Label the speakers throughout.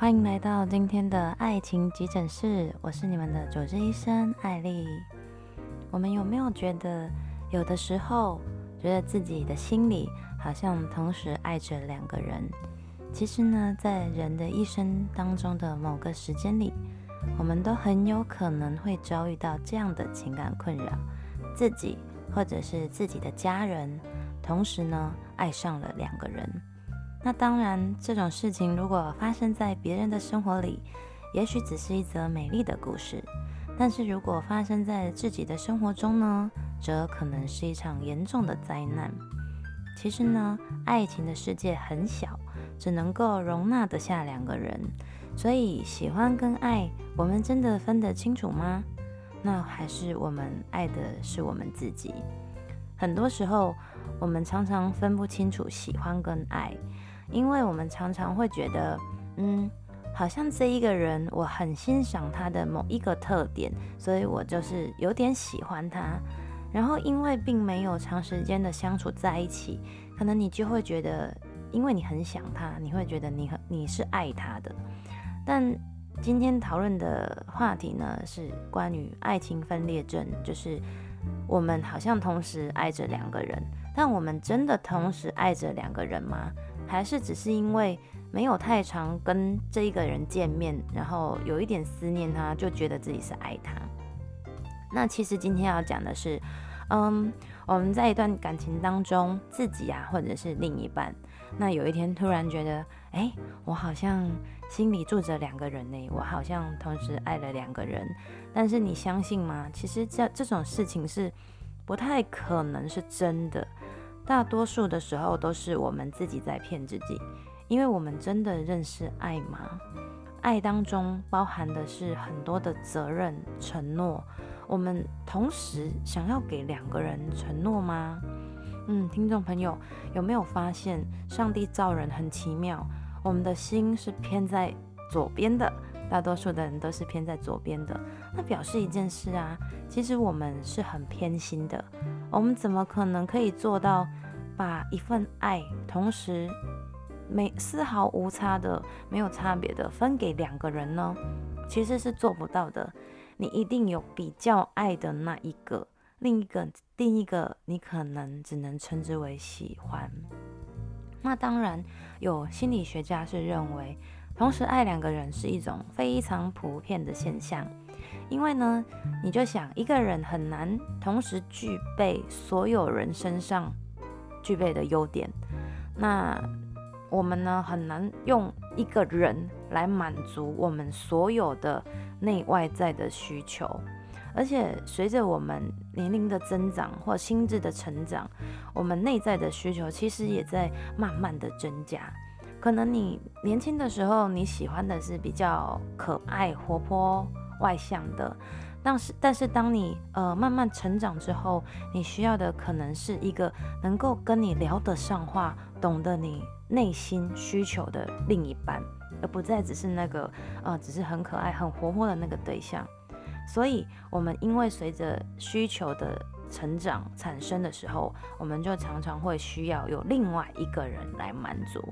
Speaker 1: 欢迎来到今天的爱情急诊室，我是你们的主治医生艾莉。我们有没有觉得，有的时候觉得自己的心里好像同时爱着两个人？其实呢，在人的一生当中的某个时间里，我们都很有可能会遭遇到这样的情感困扰，自己或者是自己的家人，同时呢爱上了两个人。那当然，这种事情如果发生在别人的生活里，也许只是一则美丽的故事；但是如果发生在自己的生活中呢，则可能是一场严重的灾难。其实呢，爱情的世界很小，只能够容纳得下两个人，所以喜欢跟爱，我们真的分得清楚吗？那还是我们爱的是我们自己。很多时候，我们常常分不清楚喜欢跟爱。因为我们常常会觉得，嗯，好像这一个人我很欣赏他的某一个特点，所以我就是有点喜欢他。然后因为并没有长时间的相处在一起，可能你就会觉得，因为你很想他，你会觉得你很你是爱他的。但今天讨论的话题呢，是关于爱情分裂症，就是我们好像同时爱着两个人，但我们真的同时爱着两个人吗？还是只是因为没有太常跟这一个人见面，然后有一点思念他，就觉得自己是爱他。那其实今天要讲的是，嗯，我们在一段感情当中，自己啊，或者是另一半，那有一天突然觉得，哎，我好像心里住着两个人呢，我好像同时爱了两个人。但是你相信吗？其实这这种事情是不太可能是真的。大多数的时候都是我们自己在骗自己，因为我们真的认识爱吗？爱当中包含的是很多的责任、承诺。我们同时想要给两个人承诺吗？嗯，听众朋友有没有发现，上帝造人很奇妙？我们的心是偏在左边的，大多数的人都是偏在左边的。那表示一件事啊，其实我们是很偏心的。我们怎么可能可以做到把一份爱同时没丝毫无差的、没有差别的分给两个人呢？其实是做不到的。你一定有比较爱的那一个，另一个另一个你可能只能称之为喜欢。那当然有心理学家是认为，同时爱两个人是一种非常普遍的现象。因为呢，你就想一个人很难同时具备所有人身上具备的优点，那我们呢很难用一个人来满足我们所有的内外在的需求，而且随着我们年龄的增长或心智的成长，我们内在的需求其实也在慢慢的增加。可能你年轻的时候你喜欢的是比较可爱活泼。外向的，但是但是当你呃慢慢成长之后，你需要的可能是一个能够跟你聊得上话、懂得你内心需求的另一半，而不再只是那个呃只是很可爱、很活泼的那个对象。所以，我们因为随着需求的成长产生的时候，我们就常常会需要有另外一个人来满足。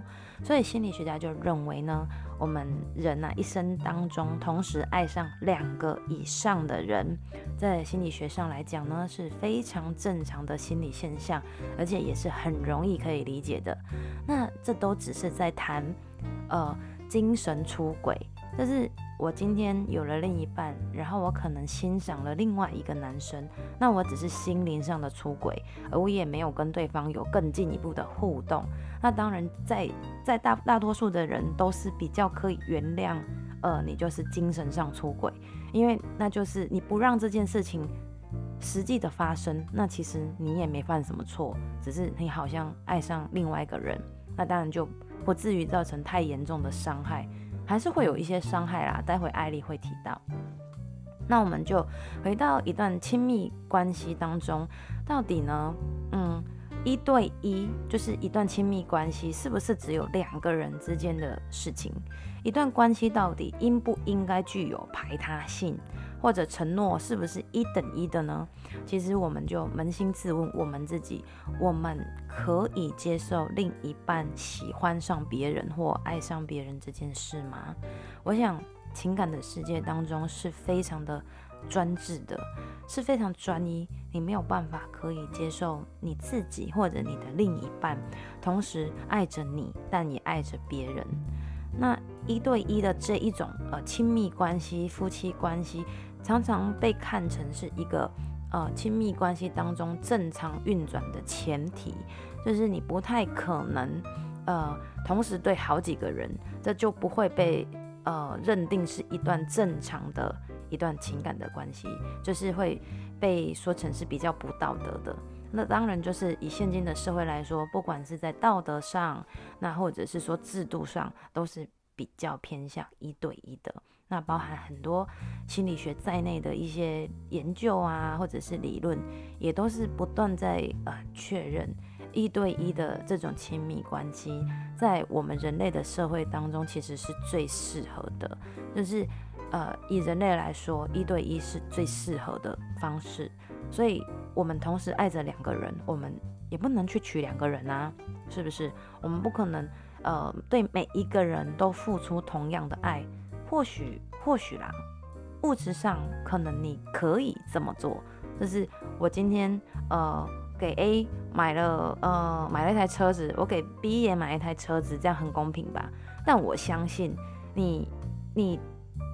Speaker 1: 所以心理学家就认为呢，我们人啊一生当中同时爱上两个以上的人，在心理学上来讲呢是非常正常的心理现象，而且也是很容易可以理解的。那这都只是在谈呃精神出轨，但是。我今天有了另一半，然后我可能欣赏了另外一个男生，那我只是心灵上的出轨，而我也没有跟对方有更进一步的互动。那当然在，在大大多数的人都是比较可以原谅，呃，你就是精神上出轨，因为那就是你不让这件事情实际的发生，那其实你也没犯什么错，只是你好像爱上另外一个人，那当然就不至于造成太严重的伤害。还是会有一些伤害啦，待会艾莉会提到。那我们就回到一段亲密关系当中，到底呢，嗯，一对一就是一段亲密关系，是不是只有两个人之间的事情？一段关系到底应不应该具有排他性，或者承诺是不是一等一的呢？其实我们就扪心自问，我们自己，我们可以接受另一半喜欢上别人或爱上别人这件事吗？我想，情感的世界当中是非常的专制的，是非常专一，你没有办法可以接受你自己或者你的另一半同时爱着你，但也爱着别人。那一对一的这一种呃亲密关系、夫妻关系，常常被看成是一个呃亲密关系当中正常运转的前提，就是你不太可能呃同时对好几个人，这就不会被呃认定是一段正常的一段情感的关系，就是会被说成是比较不道德的。那当然就是以现今的社会来说，不管是在道德上，那或者是说制度上，都是比较偏向一对一的。那包含很多心理学在内的一些研究啊，或者是理论，也都是不断在呃确认一对一的这种亲密关系，在我们人类的社会当中，其实是最适合的。就是呃以人类来说，一对一是最适合的方式。所以，我们同时爱着两个人，我们也不能去娶两个人啊，是不是？我们不可能，呃，对每一个人都付出同样的爱。或许，或许啦，物质上可能你可以这么做，就是我今天，呃，给 A 买了，呃，买了一台车子，我给 B 也买一台车子，这样很公平吧？但我相信你，你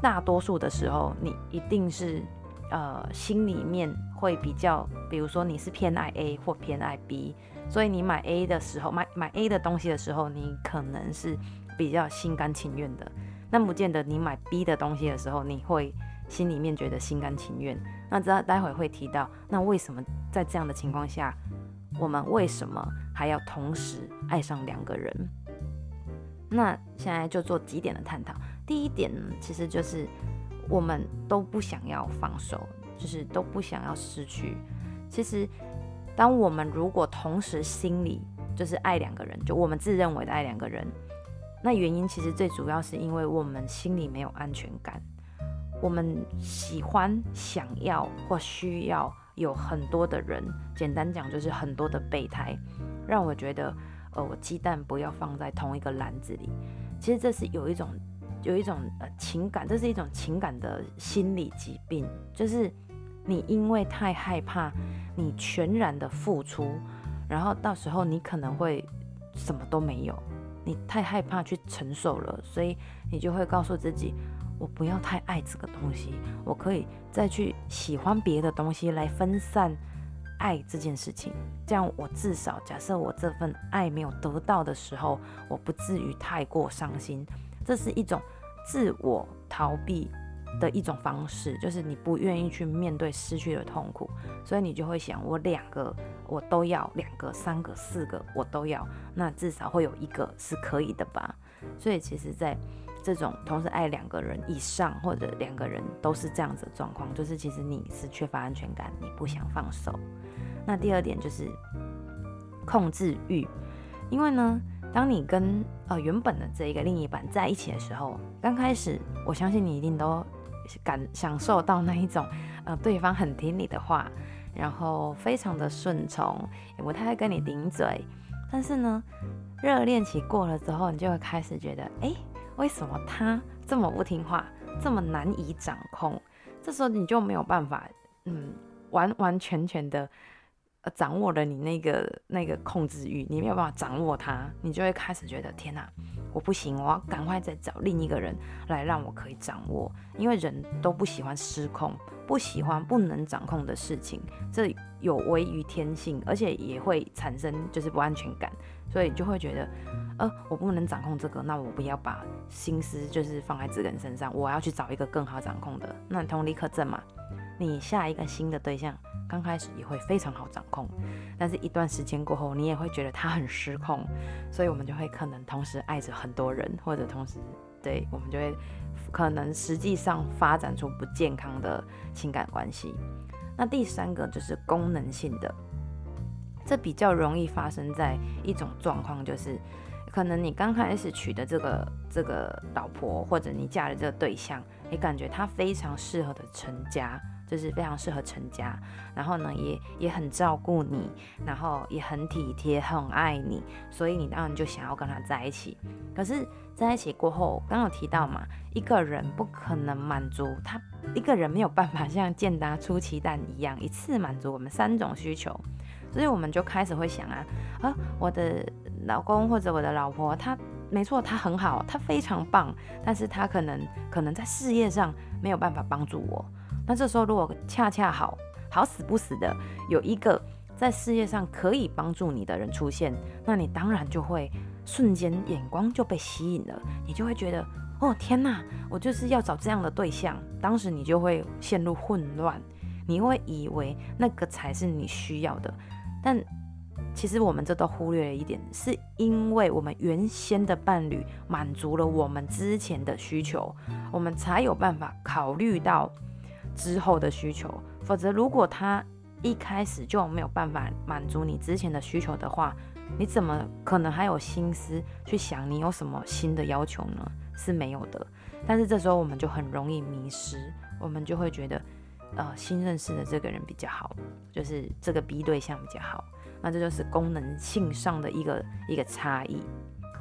Speaker 1: 大多数的时候，你一定是，呃，心里面。会比较，比如说你是偏爱 A 或偏爱 B，所以你买 A 的时候，买买 A 的东西的时候，你可能是比较心甘情愿的。那不见得你买 B 的东西的时候，你会心里面觉得心甘情愿。那知道待会会提到，那为什么在这样的情况下，我们为什么还要同时爱上两个人？那现在就做几点的探讨。第一点呢，其实就是我们都不想要放手。就是都不想要失去。其实，当我们如果同时心里就是爱两个人，就我们自认为的爱两个人，那原因其实最主要是因为我们心里没有安全感。我们喜欢、想要或需要有很多的人，简单讲就是很多的备胎，让我觉得，呃，我鸡蛋不要放在同一个篮子里。其实这是有一种有一种呃情感，这是一种情感的心理疾病，就是。你因为太害怕，你全然的付出，然后到时候你可能会什么都没有。你太害怕去承受了，所以你就会告诉自己，我不要太爱这个东西，我可以再去喜欢别的东西来分散爱这件事情。这样我至少假设我这份爱没有得到的时候，我不至于太过伤心。这是一种自我逃避的一种方式，就是你不愿意去面对失去的痛苦，所以你就会想，我两个我都要，两个、三个、四个我都要，那至少会有一个是可以的吧？所以其实，在这种同时爱两个人以上，或者两个人都是这样子的状况，就是其实你是缺乏安全感，你不想放手。那第二点就是控制欲，因为呢，当你跟呃原本的这一个另一半在一起的时候，刚开始我相信你一定都。感享受到那一种，呃，对方很听你的话，然后非常的顺从，也不太会跟你顶嘴。但是呢，热恋期过了之后，你就会开始觉得，哎，为什么他这么不听话，这么难以掌控？这时候你就没有办法，嗯，完完全全的。呃掌握了你那个那个控制欲，你没有办法掌握它，你就会开始觉得天哪，我不行，我要赶快再找另一个人来让我可以掌握。因为人都不喜欢失控，不喜欢不能掌控的事情，这有违于天性，而且也会产生就是不安全感，所以就会觉得，呃，我不能掌控这个，那我不要把心思就是放在这个人身上，我要去找一个更好掌控的。那同理可证嘛，你下一个新的对象。刚开始也会非常好掌控，但是一段时间过后，你也会觉得他很失控，所以我们就会可能同时爱着很多人，或者同时，对，我们就会可能实际上发展出不健康的情感关系。那第三个就是功能性的，这比较容易发生在一种状况，就是可能你刚开始娶的这个这个老婆，或者你嫁的这个对象，你感觉他非常适合的成家。就是非常适合成家，然后呢，也也很照顾你，然后也很体贴，很爱你，所以你当然就想要跟他在一起。可是在一起过后，刚刚有提到嘛，一个人不可能满足他，一个人没有办法像健达出奇蛋一样一次满足我们三种需求，所以我们就开始会想啊，啊，我的老公或者我的老婆，他没错，他很好，他非常棒，但是他可能可能在事业上没有办法帮助我。那这时候，如果恰恰好好死不死的有一个在事业上可以帮助你的人出现，那你当然就会瞬间眼光就被吸引了，你就会觉得哦天哪，我就是要找这样的对象。当时你就会陷入混乱，你会以为那个才是你需要的，但其实我们这都忽略了一点，是因为我们原先的伴侣满足了我们之前的需求，我们才有办法考虑到。之后的需求，否则如果他一开始就没有办法满足你之前的需求的话，你怎么可能还有心思去想你有什么新的要求呢？是没有的。但是这时候我们就很容易迷失，我们就会觉得，呃，新认识的这个人比较好，就是这个 B 对象比较好。那这就是功能性上的一个一个差异。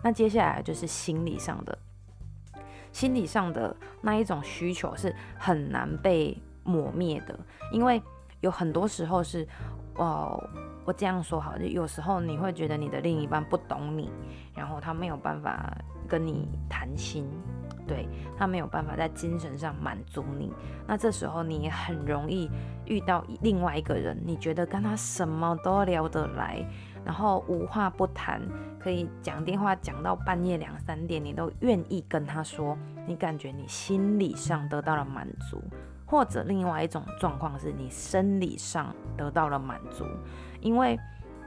Speaker 1: 那接下来就是心理上的。心理上的那一种需求是很难被抹灭的，因为有很多时候是，哦，我这样说好，有时候你会觉得你的另一半不懂你，然后他没有办法跟你谈心，对，他没有办法在精神上满足你，那这时候你也很容易遇到另外一个人，你觉得跟他什么都聊得来。然后无话不谈，可以讲电话讲到半夜两三点，你都愿意跟他说，你感觉你心理上得到了满足，或者另外一种状况是你生理上得到了满足，因为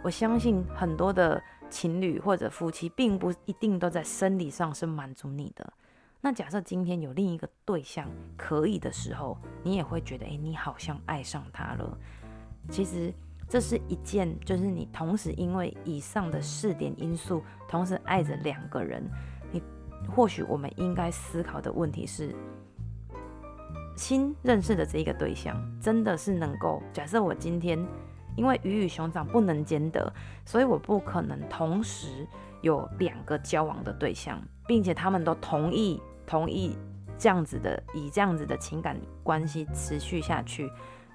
Speaker 1: 我相信很多的情侣或者夫妻并不一定都在生理上是满足你的。那假设今天有另一个对象可以的时候，你也会觉得，诶，你好像爱上他了。其实。这是一件，就是你同时因为以上的四点因素，同时爱着两个人，你或许我们应该思考的问题是：新认识的这一个对象，真的是能够？假设我今天因为鱼与熊掌不能兼得，所以我不可能同时有两个交往的对象，并且他们都同意同意这样子的，以这样子的情感关系持续下去。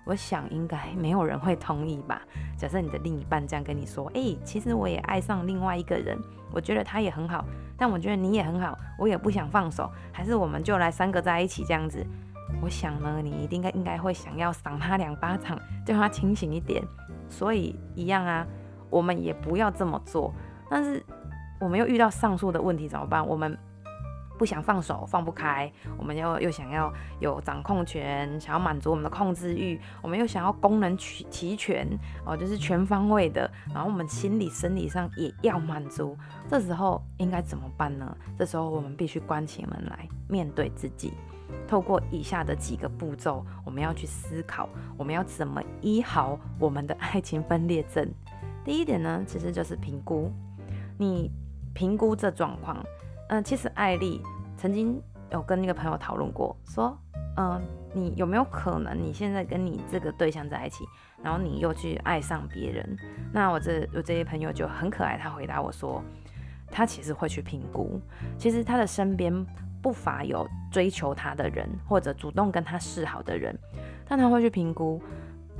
Speaker 1: 我想应该没有人会同意吧。假设你的另一半这样跟你说：“哎、其实我也爱上另外一个人，我觉得他也很好，但我觉得你也很好，我也不想放手，还是我们就来三个在一起这样子。”我想呢，你一定应该会想要赏他两巴掌，叫他清醒一点。所以一样啊，我们也不要这么做。但是我们又遇到上述的问题怎么办？我们。不想放手，放不开，我们又又想要有掌控权，想要满足我们的控制欲，我们又想要功能齐齐全哦，就是全方位的，然后我们心理生理上也要满足，这时候应该怎么办呢？这时候我们必须关起门来面对自己，透过以下的几个步骤，我们要去思考，我们要怎么医好我们的爱情分裂症。第一点呢，其实就是评估，你评估这状况。嗯，其实艾丽曾经有跟那个朋友讨论过，说，嗯，你有没有可能你现在跟你这个对象在一起，然后你又去爱上别人？那我这我这些朋友就很可爱，他回答我说，他其实会去评估，其实他的身边不乏有追求他的人，或者主动跟他示好的人，但他会去评估，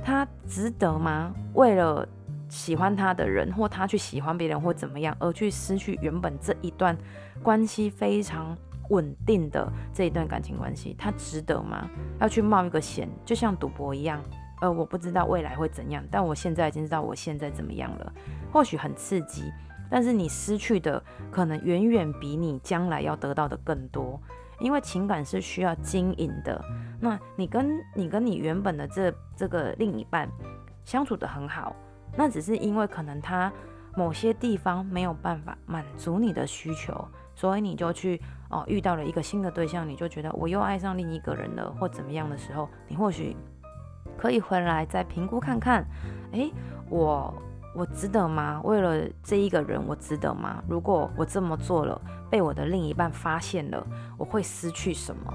Speaker 1: 他值得吗？为了喜欢他的人，或他去喜欢别人，或怎么样，而去失去原本这一段关系非常稳定的这一段感情关系，他值得吗？要去冒一个险，就像赌博一样。呃，我不知道未来会怎样，但我现在已经知道我现在怎么样了。或许很刺激，但是你失去的可能远远比你将来要得到的更多。因为情感是需要经营的。那你跟你跟你原本的这这个另一半相处得很好。那只是因为可能他某些地方没有办法满足你的需求，所以你就去哦遇到了一个新的对象，你就觉得我又爱上另一个人了，或怎么样的时候，你或许可以回来再评估看看，诶，我我值得吗？为了这一个人，我值得吗？如果我这么做了，被我的另一半发现了，我会失去什么？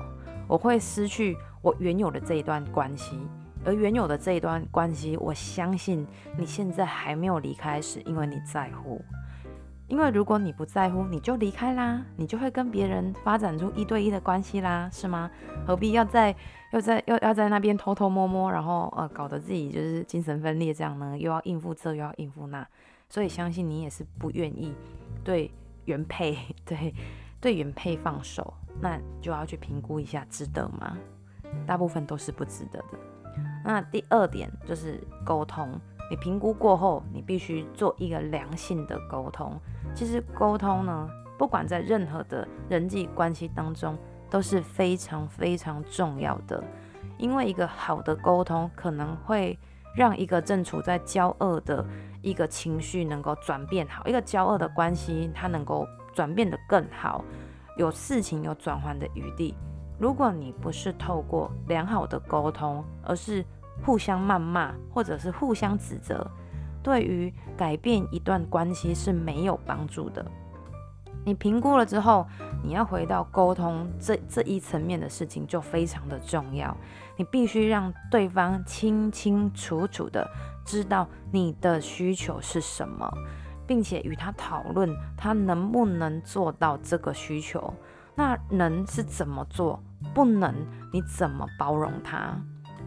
Speaker 1: 我会失去我原有的这一段关系。而原有的这一段关系，我相信你现在还没有离开是，因为你在乎。因为如果你不在乎，你就离开啦，你就会跟别人发展出一对一的关系啦，是吗？何必要在又在又要在那边偷偷摸摸，然后呃搞得自己就是精神分裂这样呢？又要应付这，又要应付那，所以相信你也是不愿意对原配 对对原配放手，那就要去评估一下，值得吗？大部分都是不值得的。那第二点就是沟通，你评估过后，你必须做一个良性的沟通。其实沟通呢，不管在任何的人际关系当中，都是非常非常重要的。因为一个好的沟通，可能会让一个正处在交恶的一个情绪能够转变好，一个交恶的关系它能够转变得更好，有事情有转换的余地。如果你不是透过良好的沟通，而是互相谩骂或者是互相指责，对于改变一段关系是没有帮助的。你评估了之后，你要回到沟通这这一层面的事情就非常的重要。你必须让对方清清楚楚的知道你的需求是什么，并且与他讨论他能不能做到这个需求。那能是怎么做？不能，你怎么包容他？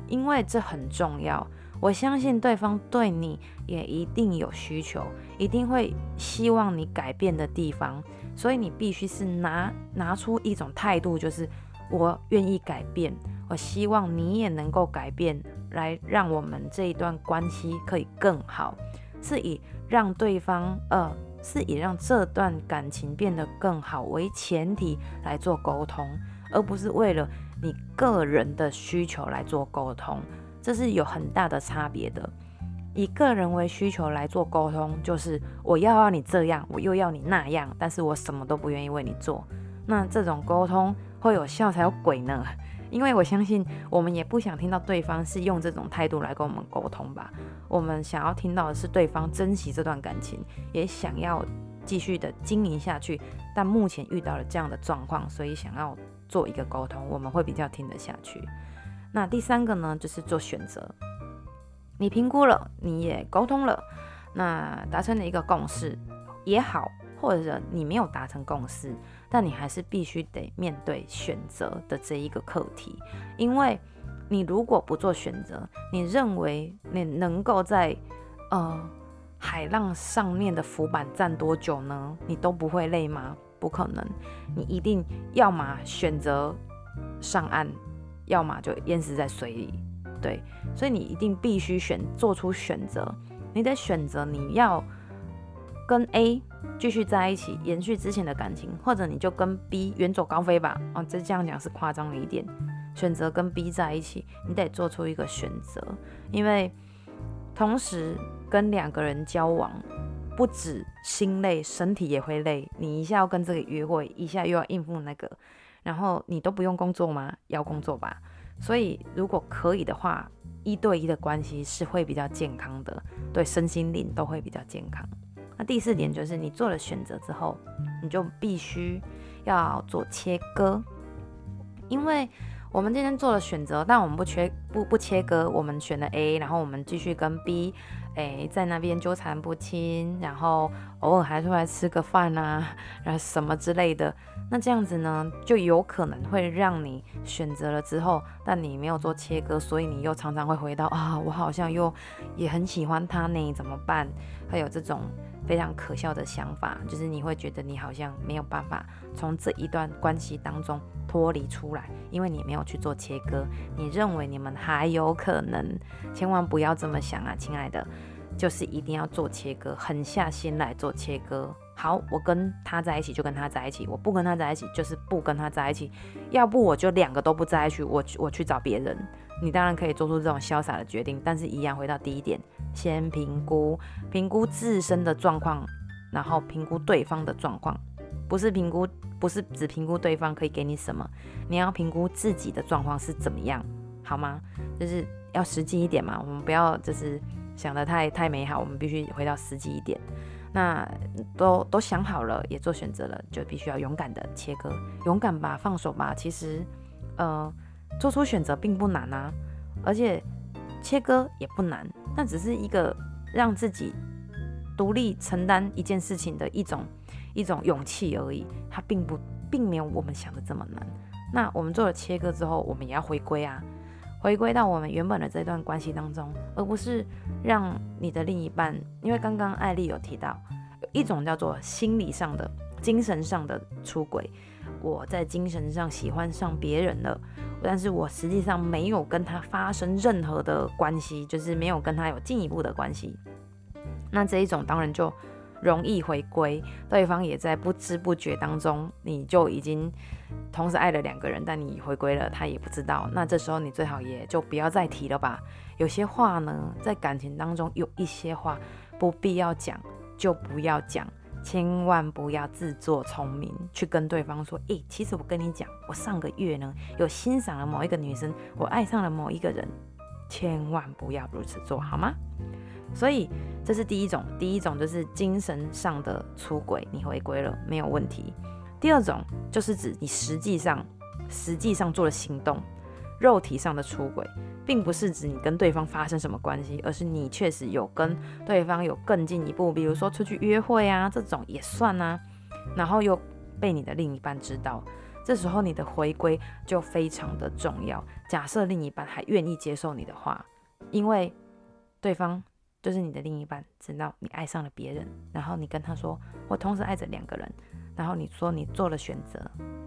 Speaker 1: 因为这很重要。我相信对方对你也一定有需求，一定会希望你改变的地方。所以你必须是拿拿出一种态度，就是我愿意改变，我希望你也能够改变，来让我们这一段关系可以更好，是以让对方呃。是以让这段感情变得更好为前提来做沟通，而不是为了你个人的需求来做沟通，这是有很大的差别的。以个人为需求来做沟通，就是我要要你这样，我又要你那样，但是我什么都不愿意为你做。那这种沟通会有效才有鬼呢。因为我相信，我们也不想听到对方是用这种态度来跟我们沟通吧。我们想要听到的是对方珍惜这段感情，也想要继续的经营下去。但目前遇到了这样的状况，所以想要做一个沟通，我们会比较听得下去。那第三个呢，就是做选择。你评估了，你也沟通了，那达成了一个共识也好，或者你没有达成共识。但你还是必须得面对选择的这一个课题，因为你如果不做选择，你认为你能够在呃海浪上面的浮板站多久呢？你都不会累吗？不可能，你一定要么选择上岸，要么就淹死在水里。对，所以你一定必须选做出选择，你得选择你要。跟 A 继续在一起，延续之前的感情，或者你就跟 B 远走高飞吧。哦，这这样讲是夸张了一点。选择跟 B 在一起，你得做出一个选择，因为同时跟两个人交往，不止心累，身体也会累。你一下要跟这个约会，一下又要应付那个，然后你都不用工作吗？要工作吧。所以如果可以的话，一对一的关系是会比较健康的，对身心灵都会比较健康。那第四点就是，你做了选择之后，你就必须要做切割，因为我们今天做了选择，但我们不缺不不切割，我们选了 A，然后我们继续跟 B，诶，在那边纠缠不清，然后偶尔还出来吃个饭啊，然后什么之类的，那这样子呢，就有可能会让你选择了之后，但你没有做切割，所以你又常常会回到啊，我好像又也很喜欢他呢，怎么办？会有这种。非常可笑的想法，就是你会觉得你好像没有办法从这一段关系当中脱离出来，因为你没有去做切割。你认为你们还有可能，千万不要这么想啊，亲爱的，就是一定要做切割，狠下心来做切割。好，我跟他在一起就跟他在一起，我不跟他在一起就是不跟他在一起，要不我就两个都不在一起，我我去找别人。你当然可以做出这种潇洒的决定，但是一样回到第一点，先评估评估自身的状况，然后评估对方的状况，不是评估，不是只评估对方可以给你什么，你要评估自己的状况是怎么样，好吗？就是要实际一点嘛，我们不要就是想得太太美好，我们必须回到实际一点。那都都想好了，也做选择了，就必须要勇敢的切割，勇敢吧，放手吧，其实。呃，做出选择并不难啊，而且切割也不难，那只是一个让自己独立承担一件事情的一种一种勇气而已，它并不并没有我们想的这么难。那我们做了切割之后，我们也要回归啊，回归到我们原本的这段关系当中，而不是让你的另一半，因为刚刚艾丽有提到，一种叫做心理上的、精神上的出轨，我在精神上喜欢上别人了，但是我实际上没有跟他发生任何的关系，就是没有跟他有进一步的关系，那这一种当然就容易回归，对方也在不知不觉当中，你就已经同时爱了两个人，但你回归了，他也不知道。那这时候你最好也就不要再提了吧。有些话呢，在感情当中有一些话不必要讲，就不要讲，千万不要自作聪明去跟对方说，诶，其实我跟你讲，我上个月呢有欣赏了某一个女生，我爱上了某一个人，千万不要如此做，好吗？所以这是第一种，第一种就是精神上的出轨，你回归了没有问题。第二种就是指你实际上实际上做了行动，肉体上的出轨，并不是指你跟对方发生什么关系，而是你确实有跟对方有更进一步，比如说出去约会啊，这种也算啊。然后又被你的另一半知道，这时候你的回归就非常的重要。假设另一半还愿意接受你的话，因为对方。就是你的另一半知道你爱上了别人，然后你跟他说，我同时爱着两个人，然后你说你做了选择，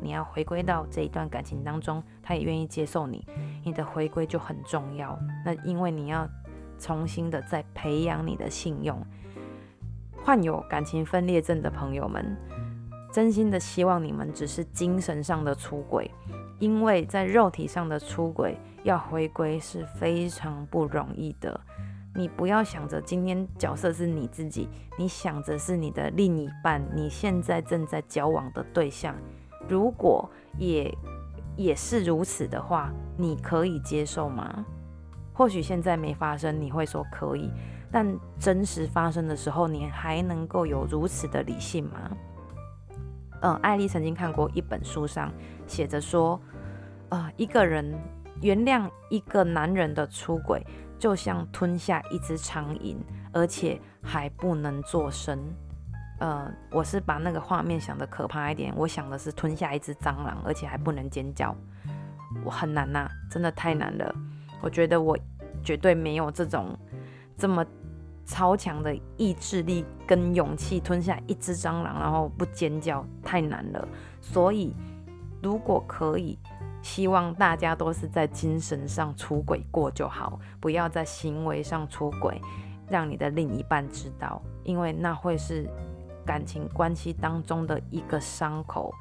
Speaker 1: 你要回归到这一段感情当中，他也愿意接受你，你的回归就很重要。那因为你要重新的再培养你的信用。患有感情分裂症的朋友们，真心的希望你们只是精神上的出轨，因为在肉体上的出轨要回归是非常不容易的。你不要想着今天角色是你自己，你想着是你的另一半，你现在正在交往的对象，如果也也是如此的话，你可以接受吗？或许现在没发生，你会说可以，但真实发生的时候，你还能够有如此的理性吗？嗯，艾丽曾经看过一本书上写着说，呃，一个人原谅一个男人的出轨。就像吞下一只苍蝇，而且还不能作声。呃，我是把那个画面想的可怕一点，我想的是吞下一只蟑螂，而且还不能尖叫。我很难呐、啊，真的太难了。我觉得我绝对没有这种这么超强的意志力跟勇气吞下一只蟑螂，然后不尖叫，太难了。所以，如果可以。希望大家都是在精神上出轨过就好，不要在行为上出轨，让你的另一半知道，因为那会是感情关系当中的一个伤口。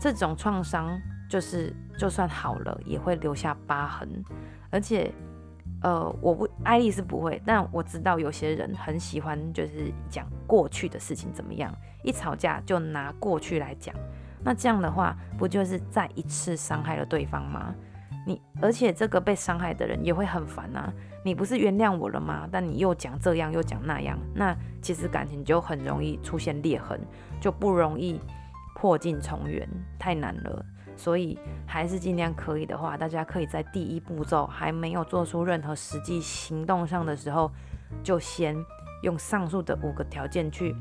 Speaker 1: 这种创伤就是就算好了也会留下疤痕，而且，呃，我不，艾丽是不会，但我知道有些人很喜欢就是讲过去的事情怎么样，一吵架就拿过去来讲。那这样的话，不就是再一次伤害了对方吗？你而且这个被伤害的人也会很烦啊！你不是原谅我了吗？但你又讲这样又讲那样，那其实感情就很容易出现裂痕，就不容易破镜重圆，太难了。所以还是尽量可以的话，大家可以在第一步骤还没有做出任何实际行动上的时候，就先用上述的五个条件去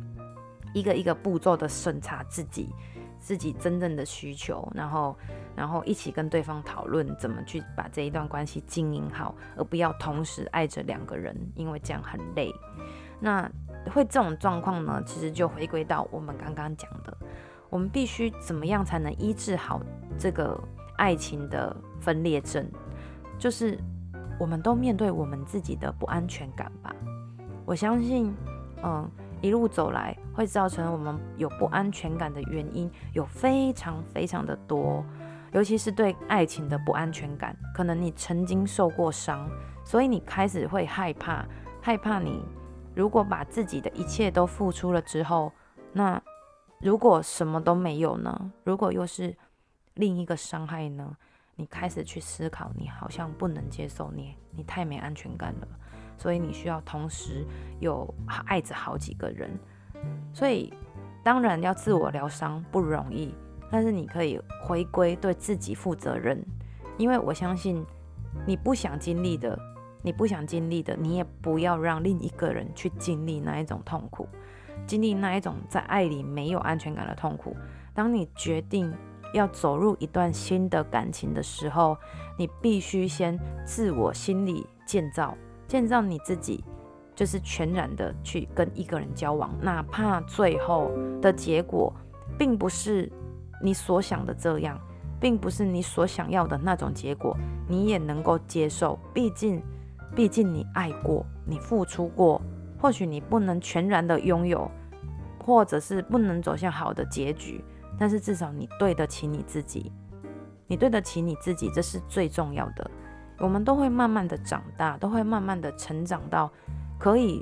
Speaker 1: 一个一个步骤的审查自己。自己真正的需求，然后，然后一起跟对方讨论怎么去把这一段关系经营好，而不要同时爱着两个人，因为这样很累。那会这种状况呢，其实就回归到我们刚刚讲的，我们必须怎么样才能医治好这个爱情的分裂症？就是我们都面对我们自己的不安全感吧。我相信，嗯。一路走来，会造成我们有不安全感的原因有非常非常的多，尤其是对爱情的不安全感。可能你曾经受过伤，所以你开始会害怕，害怕你如果把自己的一切都付出了之后，那如果什么都没有呢？如果又是另一个伤害呢？你开始去思考，你好像不能接受你，你太没安全感了。所以你需要同时有爱着好几个人，所以当然要自我疗伤不容易，但是你可以回归对自己负责任，因为我相信你不想经历的，你不想经历的，你也不要让另一个人去经历那一种痛苦，经历那一种在爱里没有安全感的痛苦。当你决定要走入一段新的感情的时候，你必须先自我心理建造，建造你自己。就是全然的去跟一个人交往，哪怕最后的结果并不是你所想的这样，并不是你所想要的那种结果，你也能够接受。毕竟，毕竟你爱过，你付出过，或许你不能全然的拥有，或者是不能走向好的结局，但是至少你对得起你自己，你对得起你自己，这是最重要的。我们都会慢慢的长大，都会慢慢的成长到。可以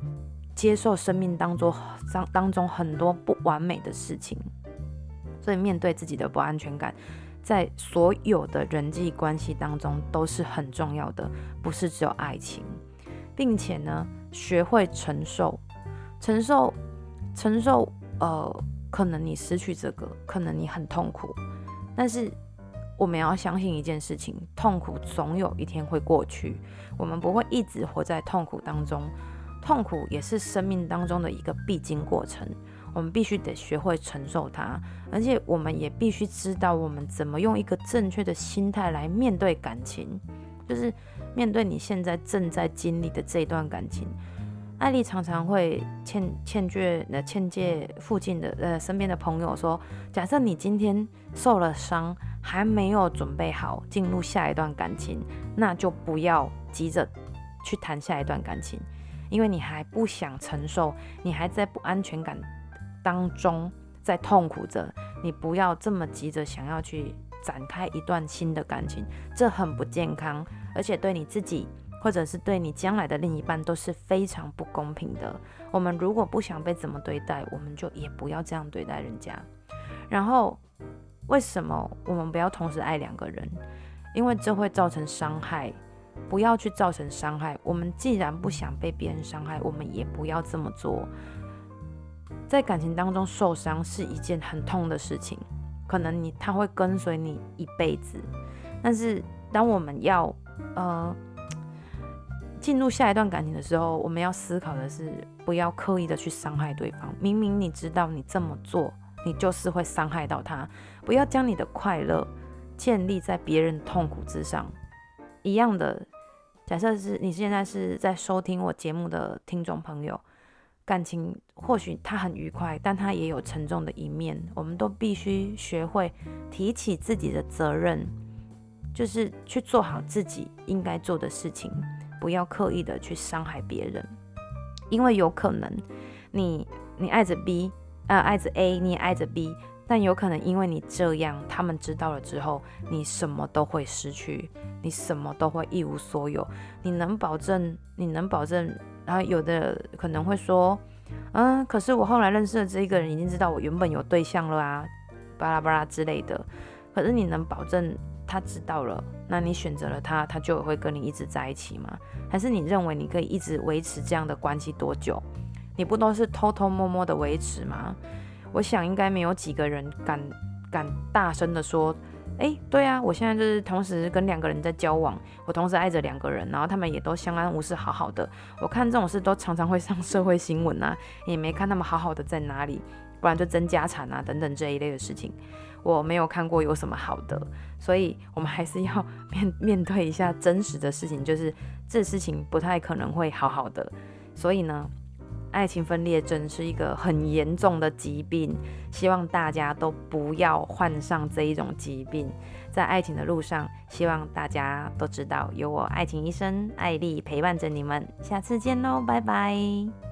Speaker 1: 接受生命当中当当中很多不完美的事情，所以面对自己的不安全感，在所有的人际关系当中都是很重要的，不是只有爱情，并且呢，学会承受，承受，承受，呃，可能你失去这个，可能你很痛苦，但是我们要相信一件事情，痛苦总有一天会过去，我们不会一直活在痛苦当中。痛苦也是生命当中的一个必经过程，我们必须得学会承受它，而且我们也必须知道我们怎么用一个正确的心态来面对感情，就是面对你现在正在经历的这段感情。艾莉常常会劝劝诫呃劝诫附近的呃身边的朋友说，假设你今天受了伤，还没有准备好进入下一段感情，那就不要急着去谈下一段感情。因为你还不想承受，你还在不安全感当中在痛苦着，你不要这么急着想要去展开一段新的感情，这很不健康，而且对你自己或者是对你将来的另一半都是非常不公平的。我们如果不想被怎么对待，我们就也不要这样对待人家。然后，为什么我们不要同时爱两个人？因为这会造成伤害。不要去造成伤害。我们既然不想被别人伤害，我们也不要这么做。在感情当中受伤是一件很痛的事情，可能你他会跟随你一辈子。但是当我们要呃进入下一段感情的时候，我们要思考的是不要刻意的去伤害对方。明明你知道你这么做，你就是会伤害到他。不要将你的快乐建立在别人痛苦之上。一样的。假设是你现在是在收听我节目的听众朋友，感情或许他很愉快，但他也有沉重的一面。我们都必须学会提起自己的责任，就是去做好自己应该做的事情，不要刻意的去伤害别人，因为有可能你你爱着 B，呃，爱着 A，你也爱着 B。但有可能因为你这样，他们知道了之后，你什么都会失去，你什么都会一无所有。你能保证？你能保证？然后有的可能会说，嗯，可是我后来认识的这一个人已经知道我原本有对象了啊，巴拉巴拉之类的。可是你能保证他知道了？那你选择了他，他就会跟你一直在一起吗？还是你认为你可以一直维持这样的关系多久？你不都是偷偷摸摸的维持吗？我想应该没有几个人敢敢大声的说，哎，对啊，我现在就是同时跟两个人在交往，我同时爱着两个人，然后他们也都相安无事，好好的。我看这种事都常常会上社会新闻啊，也没看他们好好的在哪里，不然就争家产啊等等这一类的事情，我没有看过有什么好的，所以我们还是要面面对一下真实的事情，就是这事情不太可能会好好的，所以呢。爱情分裂症是一个很严重的疾病，希望大家都不要患上这一种疾病。在爱情的路上，希望大家都知道有我爱情医生艾莉陪伴着你们。下次见喽，拜拜。